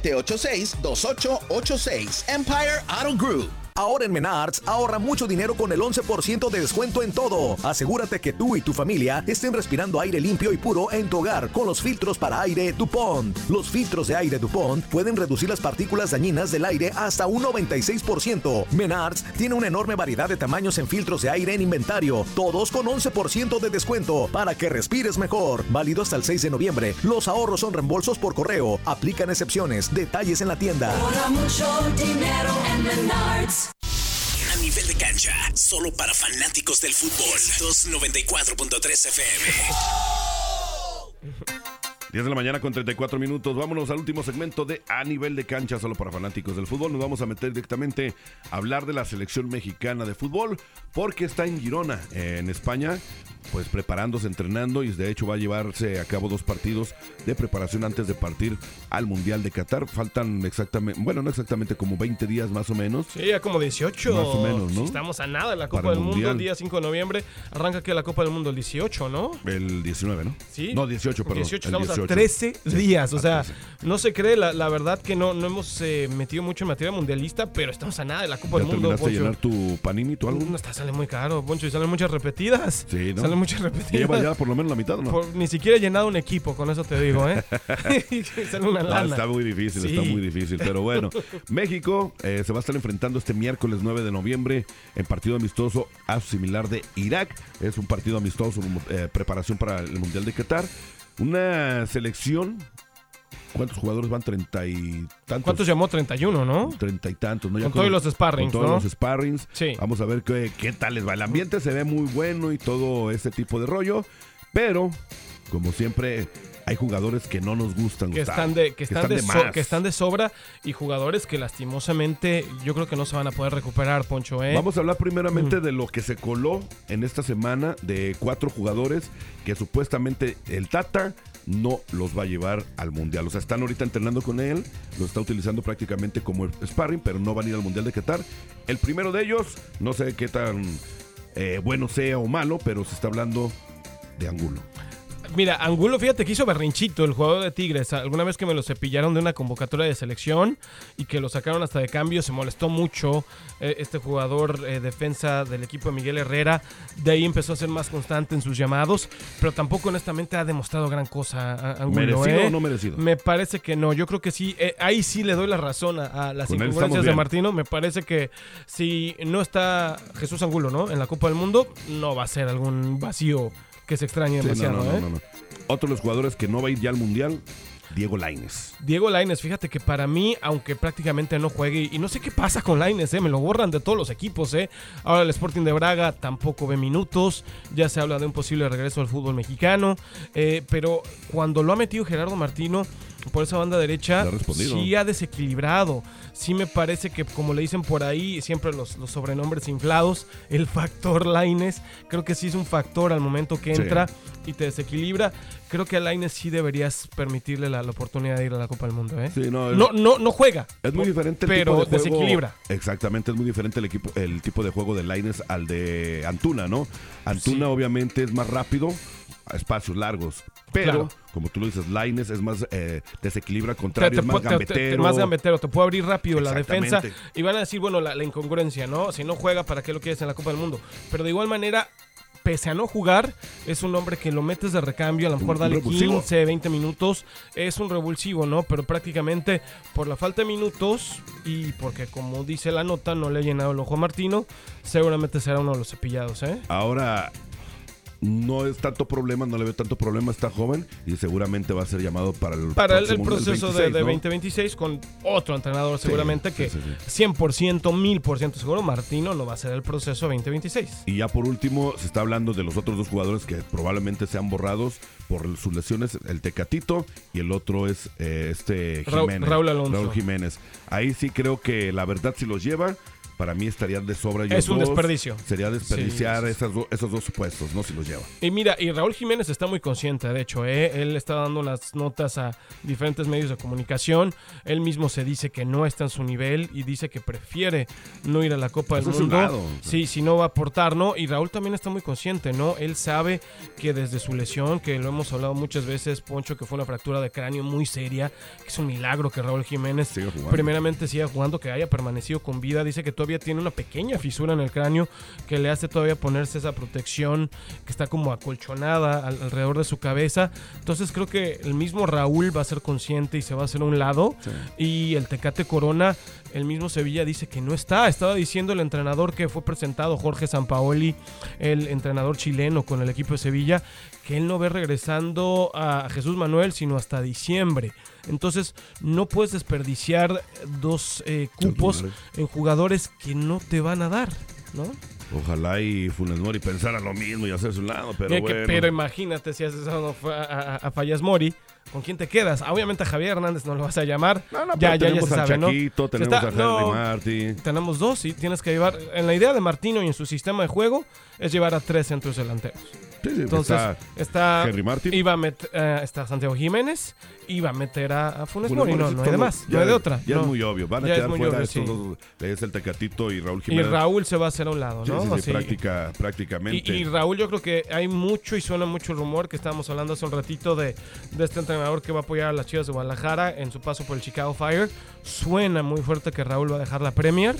317-786-2886. Empire Auto Group. Ahora en Menards ahorra mucho dinero con el 11% de descuento en todo. Asegúrate que tú y tu familia estén respirando aire limpio y puro en tu hogar con los filtros para aire DuPont. Los filtros de aire DuPont pueden reducir las partículas dañinas del aire hasta un 96%. Menards tiene una enorme variedad de tamaños en filtros de aire en inventario, todos con 11% de descuento para que respires mejor. Válido hasta el 6 de noviembre. Los ahorros son reembolsos por correo. Aplican excepciones. Detalles en la tienda. Ahorra mucho dinero en Menards. A nivel de cancha, solo para fanáticos del fútbol. Éxitos 94.3 FM. 10 de la mañana con 34 minutos. Vámonos al último segmento de A Nivel de Cancha, solo para fanáticos del fútbol. Nos vamos a meter directamente a hablar de la selección mexicana de fútbol, porque está en Girona, en España, pues preparándose, entrenando, y de hecho va a llevarse a cabo dos partidos de preparación antes de partir al Mundial de Qatar. Faltan exactamente, bueno, no exactamente, como 20 días más o menos. Sí, ya como 18. Más o menos, ¿no? Estamos a nada de la Copa Para el del Mundo Mundial. el día 5 de noviembre. Arranca que la Copa del Mundo el 18, ¿no? El 19, ¿no? Sí. No, 18, perdón. 18, el estamos 18. a 13 días. O sea, 13. no se cree, la, la verdad que no, no hemos eh, metido mucho en materia mundialista, pero estamos a nada de la Copa ¿Ya del Mundo. terminaste llenar tu panini, tu álbum? No está, sale muy caro, Poncho, y salen muchas repetidas. Sí, ¿no? Salen muchas repetidas. Lleva ya por lo menos la mitad, ¿o ¿no? Por- ni siquiera he llenado un equipo, con eso te digo, ¿eh? No, está muy difícil, Sí. está muy difícil. Pero bueno, México eh, se va a estar enfrentando este miércoles 9 de noviembre en partido amistoso a similar de Irak. Es un partido amistoso, eh, preparación para el Mundial de Qatar. Una selección. ¿Cuántos jugadores van? Treinta y tantos. ¿Cuántos llamó? 31, ¿no? Treinta y tantos, ¿no? Ya Con todos los sparrings, Con todos ¿no? los sparrings. Sí. Vamos a ver qué, qué tal les va. El ambiente se ve muy bueno y todo ese tipo de rollo. Pero, como siempre, hay jugadores que no nos gustan. que Gustavo, están de que están, de, so- más. que están de sobra y jugadores que lastimosamente yo creo que no se van a poder recuperar, Poncho, ¿eh? Vamos a hablar primeramente de lo que se coló en esta semana de cuatro jugadores que supuestamente el Tata no los va a llevar al Mundial. O sea, están ahorita entrenando con él, lo está utilizando prácticamente como sparring, pero no van a ir al Mundial de Qatar. El primero de ellos, no sé qué tan eh, bueno sea o malo, pero se está hablando de Angulo. Mira, Angulo, fíjate que hizo berrinchito el jugador de Tigres. Alguna vez que me lo cepillaron de una convocatoria de selección y que lo sacaron hasta de cambio, se molestó mucho eh, este jugador eh, defensa del equipo de Miguel Herrera. De ahí empezó a ser más constante en sus llamados, pero tampoco honestamente ha demostrado gran cosa a- Angulo. ¿Merecido ¿eh? o no merecido? Me parece que no. Yo creo que sí. eh, ahí sí le doy la razón a, a las Con incongruencias de. Martino. Me parece que si no está Jesús Angulo, ¿no? En la Copa del Mundo, no va a ser algún vacío que se Sí, no, demasiado, no, no, ¿eh? no, no. Otro de los jugadores que no va a ir ya al Mundial, Diego Laines. Diego Laines, fíjate que para mí, aunque prácticamente no juegue, y no sé qué pasa con Laines, ¿eh? me lo borran de todos los equipos. ¿eh? Ahora el Sporting de Braga tampoco ve minutos, ya se habla de un posible regreso al fútbol mexicano, eh, pero cuando lo ha metido Gerardo Martino por esa banda derecha, ha sí ha desequilibrado. Sí me parece que, como le dicen por ahí, siempre los, los sobrenombres inflados, el factor Laines, creo que sí es un factor al momento que Sí. entra y te desequilibra. Creo que a Laines sí deberías permitirle la, la oportunidad de ir a la Copa del Mundo. ¿eh? Sí, no, no, no, no juega. Es muy diferente el pero tipo de juego. desequilibra. Exactamente, es muy diferente el equipo, el tipo de juego de Laines al de Antuna, ¿no? Antuna Sí. obviamente es más rápido, a espacios largos. Pero, Claro. como tú lo dices, Laines es más eh, desequilibra Te- contrario, te es más gambetero. te- más gambetero, te puede abrir rápido la defensa y van a decir, bueno, la, la incongruencia, ¿no? Si no juega, ¿para qué lo quieres en la Copa del Mundo? Pero de igual manera, pese a no jugar, es un hombre que lo metes de recambio, a lo mejor dale revulsivo. 15, 20 minutos, es un revulsivo, ¿no? Pero prácticamente por la falta de minutos y porque como dice la nota, no le ha llenado el ojo a Martino, seguramente será uno de los cepillados, ¿eh? Ahora, no es tanto problema, no le veo tanto problema, está joven y seguramente va a ser llamado para el para el, proceso 26, de, de ¿no? 2026 con otro entrenador seguramente sí, que sí, 100%, 1000% seguro Martino no va a ser el proceso 2026. Y ya por último, se está hablando de los otros dos jugadores que probablemente sean borrados por sus lesiones, el Tecatito y el otro es eh, este Jiménez. Raúl Alonso. Raúl Jiménez. Ahí sí creo que la verdad si los lleva, para mí estarían de sobra. ellos Es un dos. desperdicio. Sería desperdiciar Sí, sí, esas do- esos dos puestos, ¿no? Si los lleva. Y mira, y Raúl Jiménez está muy consciente, de hecho, ¿eh? él está dando las notas a diferentes medios de comunicación, él mismo se dice que no está en su nivel y dice que prefiere no ir a la Copa del Eso es un Mundo. Sí, si no va a aportar, ¿no? Y Raúl también está muy consciente, ¿no? Él sabe que desde su lesión, que lo hemos hablado muchas veces, Poncho, que fue una fractura de cráneo muy seria, que es un milagro que Raúl Jiménez primeramente siga jugando, que haya permanecido con vida, dice que todavía tiene una pequeña fisura en el cráneo que le hace todavía ponerse esa protección que está como acolchonada al- alrededor de su cabeza. Entonces creo que el mismo Raúl va a ser consciente y se va a hacer a un lado. Y el Tecate Corona, el mismo Sevilla dice que no está. Estaba diciendo el entrenador que fue presentado, Jorge Sampaoli, el entrenador chileno con el equipo de Sevilla, que él no ve regresando a Jesús Manuel sino hasta diciembre. Entonces no puedes desperdiciar dos eh, cupos en jugadores que no te van a dar, ¿no? Ojalá y Funes Mori pensara lo mismo y hacerse un lado, pero que- bueno. pero imagínate si haces eso a, a, a Fallas Mori, ¿con quién te quedas? Ah, Obviamente a Javier Hernández no lo vas a llamar. No, no, ya, pero ya, ya tenemos se sabe, ¿no? Chaquito, Se tenemos está- a Henry no, Martin. Tenemos dos, sí, tienes que llevar. En la idea de Martino y en su sistema de juego es llevar a tres centros delanteros. Sí, sí, Entonces, está está, Henry Martin. Iba a met- eh, está Santiago Jiménez, iba a meter a, a Funes Mori. No, no hay de más, ya- no hay de otra. Ya no. es muy obvio. Van a Ya es quedar muy fuera obvio, estos sí. dos. Es el Tecatito y Raúl Y Jiménez. Raúl se va a hacer a un lado, ¿no? sí, sí, Así- práctica- Y, prácticamente. y Raúl, yo creo que hay mucho y suena mucho el rumor que estábamos hablando hace un ratito de, de este entrenador que va a apoyar a las Chivas de Guadalajara en su paso por el Chicago Fire. Suena muy fuerte que Raúl va a dejar la Premier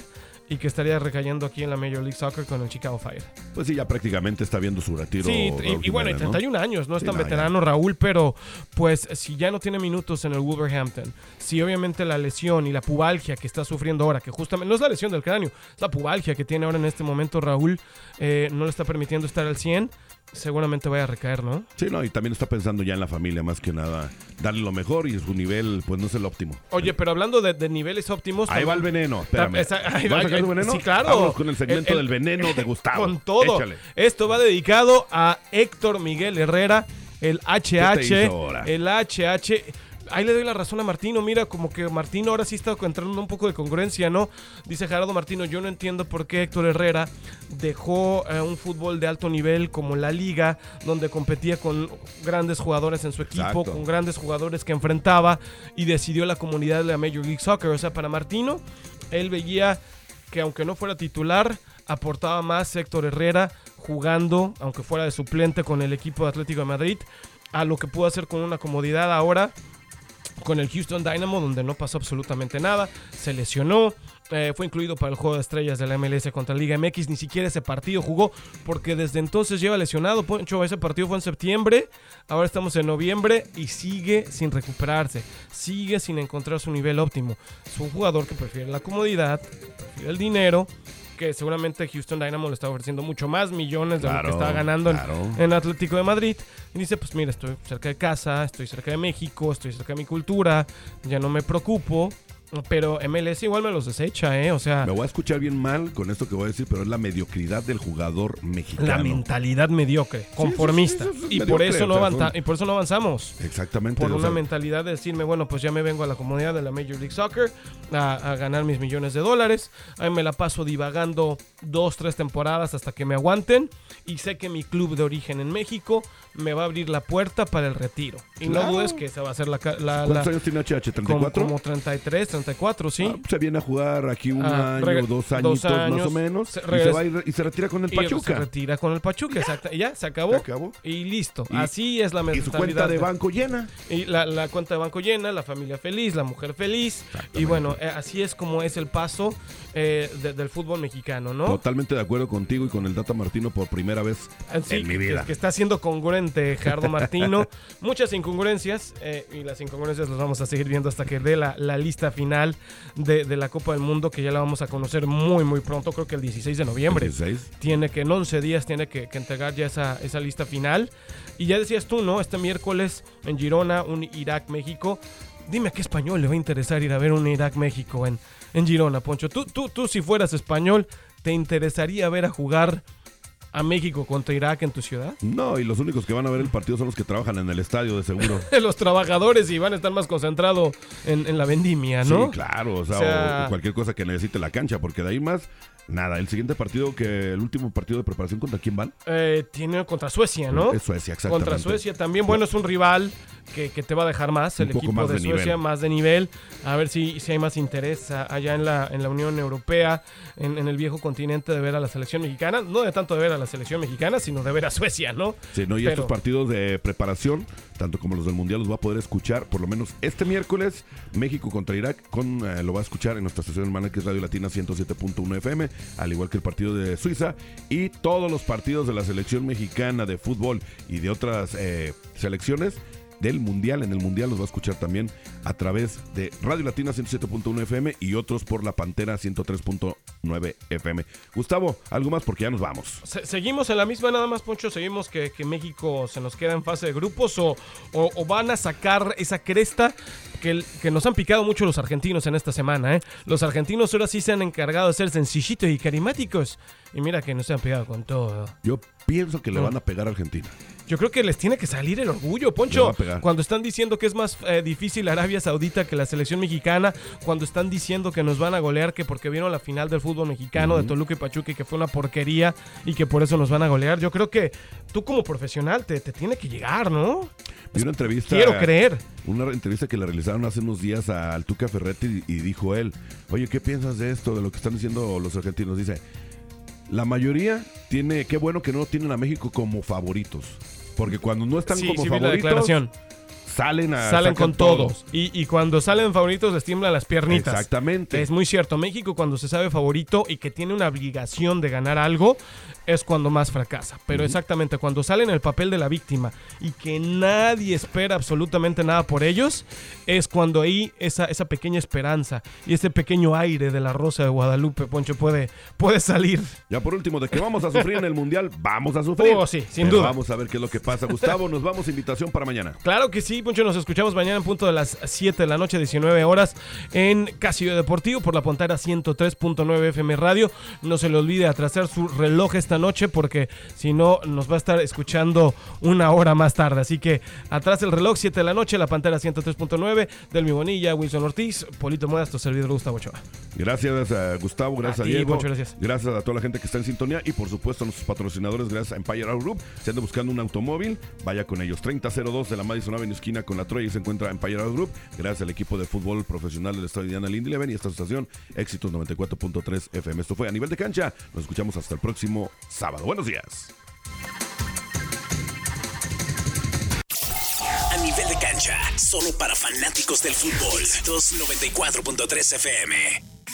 y que estaría recayendo aquí en la Major League Soccer con el Chicago Fire. Pues sí, ya prácticamente está viendo su retiro. Sí, y, bueno, y Jiménez, ¿no? 31 años, no es Sí, tan no, ya. veterano Raúl, pero pues si ya no tiene minutos en el Wolverhampton, si obviamente la lesión y la pubalgia que está sufriendo ahora, que justamente no es la lesión del cráneo, es la pubalgia que tiene ahora en este momento Raúl, eh, no le está permitiendo estar al 100, seguramente vaya a recaer, ¿no? Sí, no, y también está pensando ya en la familia más que nada. Darle lo mejor y su nivel, pues no es el óptimo. Oye, pero hablando de, de niveles óptimos... Ahí va el veneno, espérame. Esa- ahí ¿Vas va- a sacar tu veneno? Sí, claro. Vámonos con el segmento El- del veneno de Gustavo. Con todo. Échale. Esto va dedicado a Héctor Miguel Herrera, el HH. El HH. Ahí le doy la razón a Martino. Mira, como que Martino ahora sí está entrando un poco de congruencia, ¿no? Dice Gerardo Martino, yo no entiendo por qué Héctor Herrera dejó eh, un fútbol de alto nivel como la liga, donde competía con grandes jugadores en su equipo, Exacto. con grandes jugadores que enfrentaba y decidió la comunidad de la Major League Soccer. O sea, para Martino, él veía que aunque no fuera titular, aportaba más Héctor Herrera jugando, aunque fuera de suplente con el equipo de Atlético de Madrid, a lo que pudo hacer con una comodidad ahora con el Houston Dynamo, donde no pasó absolutamente nada, se lesionó, eh, fue incluido para el juego de estrellas de la MLS contra Liga MX, ni siquiera ese partido jugó, porque desde entonces lleva lesionado, Poncho, ese partido fue en septiembre, ahora estamos en noviembre y sigue sin recuperarse, sigue sin encontrar su nivel óptimo. Es un jugador que prefiere la comodidad, prefiere el dinero, que seguramente Houston Dynamo le está ofreciendo mucho más millones de lo que estaba ganando en- en Atlético de Madrid. Y dice, pues mira, estoy cerca de casa, estoy cerca de México, estoy cerca de mi cultura, ya no me preocupo. Pero MLS igual me los desecha, ¿eh? O sea, Me voy a escuchar bien mal con esto que voy a decir, pero es la mediocridad del jugador mexicano. la mentalidad mediocre, conformista. sí, y, por eso no o sea, avanza- son- y por eso no avanzamos. Exactamente. Por una sea, mentalidad de decirme, bueno, pues ya me vengo a la comunidad de la Major League Soccer a, a ganar mis millones de dólares. Ahí me la paso divagando dos, tres temporadas hasta que me aguanten. Y sé que mi club de origen en México me va a abrir la puerta para el retiro. Y no Claro. dudes que esa va a ser la... la- ¿Cuántos la- años tiene HH? como, ¿34? como 33, 34, sí. Ah, se viene a jugar aquí un Ah, año, dos dos añitos más años. o menos. Se y, se va y se retira con el Y Pachuca. se retira con el Pachuca, exacto. Y Ya, se acabó. Se acabó. Y listo. Y- Así es la y mentalidad. su cuenta de banco llena. Y la, la cuenta de banco llena, la familia feliz, la mujer feliz. Y bueno, eh, así es como es el paso eh, de- del fútbol mexicano, ¿no? Totalmente de acuerdo contigo y con el Data Martino por primera vez sí, en mi vida. Que, está siendo congruente Gerardo Martino. Muchas incongruencias eh, y las incongruencias las vamos a seguir viendo hasta que dé la, la lista final de, de la Copa del Mundo que ya la vamos a conocer muy muy pronto, creo que el 16 de noviembre. 16. Tiene que en 11 días tiene que, que entregar ya esa, esa lista final. Y ya decías tú, ¿no? Este miércoles en Girona, un Irak-México. Dime a qué español le va a interesar ir a ver un Irak-México en, en Girona, Poncho. Tú, tú, tú, si fueras español, ¿te interesaría ver a jugar a México contra Irak en tu ciudad? No, y los únicos que van a ver el partido son los que trabajan en el estadio, de seguro. Los trabajadores y van a estar más concentrados en, en la vendimia, ¿no? Sí, claro, o sea, O sea- o cualquier cosa que necesite la cancha, porque de ahí más, nada. El siguiente partido, que el último partido de preparación, ¿contra quién van? Eh, tiene contra Suecia, ¿no? Es Suecia, exactamente. Contra Suecia también, bueno, es un rival que, que te va a dejar más, el equipo más de, de Suecia, más de nivel. A ver si, si hay más interés allá en la, en la Unión Europea, en, en el viejo continente, de ver a la selección mexicana. No de tanto de ver a la selección mexicana, sino de ver a Suecia, ¿no? Sí, no, y Pero- estos partidos de preparación, tanto como los del Mundial, los va a poder escuchar por lo menos este miércoles. México contra Irak, con, eh, lo va a escuchar en nuestra estación hermana que es Radio Latina 107.1 FM, al igual que el partido de Suiza y todos los partidos de la selección mexicana de fútbol y de otras eh, selecciones del Mundial. En el Mundial los va a escuchar también a través de Radio Latina 107.1 FM y otros por La Pantera 103.9 FM. Gustavo, algo más porque ya nos vamos. Se- seguimos en la misma, nada más, Poncho. Seguimos que, que México se nos queda en fase de grupos o, o- o van a sacar esa cresta que, que nos han picado mucho los argentinos en esta semana. ¿eh? Los argentinos ahora sí se han encargado de ser sencillitos y carismáticos. Y mira que no se han pegado con todo. Yo pienso que le No. van a pegar a Argentina. Yo creo que les tiene que salir el orgullo, Poncho. a. Cuando están diciendo que es más eh, difícil Arabia Saudita que la selección mexicana, cuando están diciendo que nos van a golear, que porque vieron la final del fútbol mexicano de Toluca y Pachuca y que fue una porquería y que por eso nos van a golear, yo creo que tú como profesional te, te tiene que llegar, ¿no? Vi una entrevista. Quiero creer. Una entrevista que le realizaron hace unos días al Tuca Ferretti y, y dijo él: Oye, ¿qué piensas de esto, de lo que están diciendo los argentinos? Dice: La mayoría tiene. Qué bueno que no tienen a México como favoritos. Porque cuando no están Sí, como sí favoritos. Salen a Salen con todos. Y, y cuando salen favoritos les tiemblan las piernitas. Exactamente. Es muy cierto. México cuando se sabe favorito y que tiene una obligación de ganar algo es cuando más fracasa. Pero exactamente, cuando sale en el papel de la víctima y que nadie espera absolutamente nada por ellos, es cuando ahí esa, esa pequeña esperanza y ese pequeño aire de la Rosa de Guadalupe, Poncho, puede, puede salir. Ya por último, de que vamos a sufrir en el Mundial, vamos a sufrir. Oh, sí, sin Pero duda. Vamos a ver qué es lo que pasa. Gustavo, nos vamos, invitación para mañana. Claro que sí, Poncho, nos escuchamos mañana en punto de las 7 de la noche, 19 horas, en Casio Deportivo por la pantalla 103.9 FM Radio. No se le olvide atrasar su reloj esta noche porque si no nos va a estar escuchando una hora más tarde. Así que atrás el reloj, 7 de la noche, la pantalla 103.9 del Mi Bonilla, Wilson Ortiz, Polito Modas, tu servidor Gustavo Ochoa. Gracias a Gustavo, gracias a, A ti, Diego. Poncho, gracias. Gracias a toda la gente que está en sintonía y por supuesto a nuestros patrocinadores, gracias a Empire Auto Group. Si anda buscando un automóvil, vaya con ellos. 3002 de la Madison Avenue esquina con la Troya y se encuentra Empire Auto Group. Gracias al equipo de fútbol profesional del estado de Indiana, Lindy Leven y esta estación Éxitos 94.3 FM. Esto fue a nivel de cancha. Nos escuchamos hasta el próximo sábado. Buenos días. A nivel de cancha, solo para fanáticos del fútbol. 294.3 FM.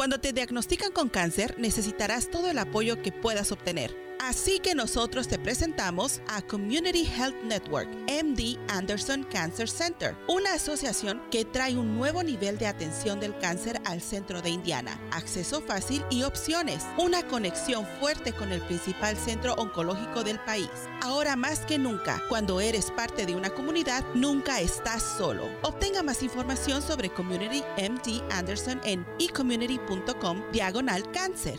Cuando te diagnostican con cáncer, necesitarás todo el apoyo que puedas obtener. Así que nosotros te presentamos a Community Health Network, MD Anderson Cancer Center, una asociación que trae un nuevo nivel de atención del cáncer al centro de Indiana, acceso fácil y opciones, una conexión fuerte con el principal centro oncológico del país. Ahora más que nunca, cuando eres parte de una comunidad, nunca estás solo. Obtenga más información sobre Community MD Anderson en ecommunity.com diagonal cáncer.